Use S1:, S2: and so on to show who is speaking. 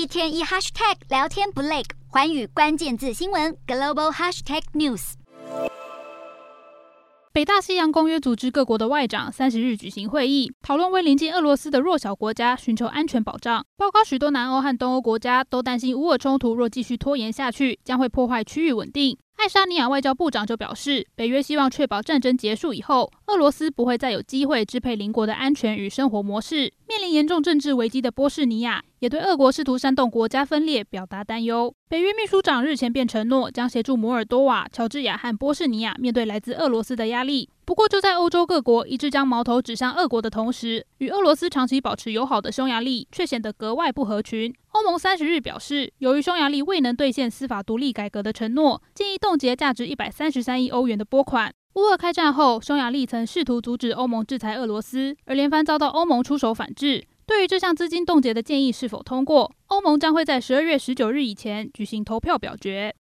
S1: 一天一 hashtag 聊天不累，环宇关键字新闻 global hashtag news。
S2: 北大西洋公约组织各国的外长三十日举行会议，讨论为临近俄罗斯的弱小国家寻求安全保障。包括许多南欧和东欧国家都担心乌俄冲突若继续拖延下去，将会破坏区域稳定。爱沙尼亚外交部长就表示，北约希望确保战争结束以后，俄罗斯不会再有机会支配邻国的安全与生活模式。面临严重政治危机的波士尼亚也对俄国试图煽动国家分裂表达担忧。北约秘书长日前便承诺将协助摩尔多瓦、乔治亚和波士尼亚面对来自俄罗斯的压力。不过，就在欧洲各国一致将矛头指向俄国的同时，与俄罗斯长期保持友好的匈牙利却显得格外不合群。欧盟三十日表示，由于匈牙利未能兑现司法独立改革的承诺，建议冻结价值一百三十三亿欧元的拨款。乌俄开战后，匈牙利曾试图阻止欧盟制裁俄罗斯，而连番遭到欧盟出手反制。对于这项资金冻结的建议是否通过，欧盟将会在十二月十九日以前举行投票表决。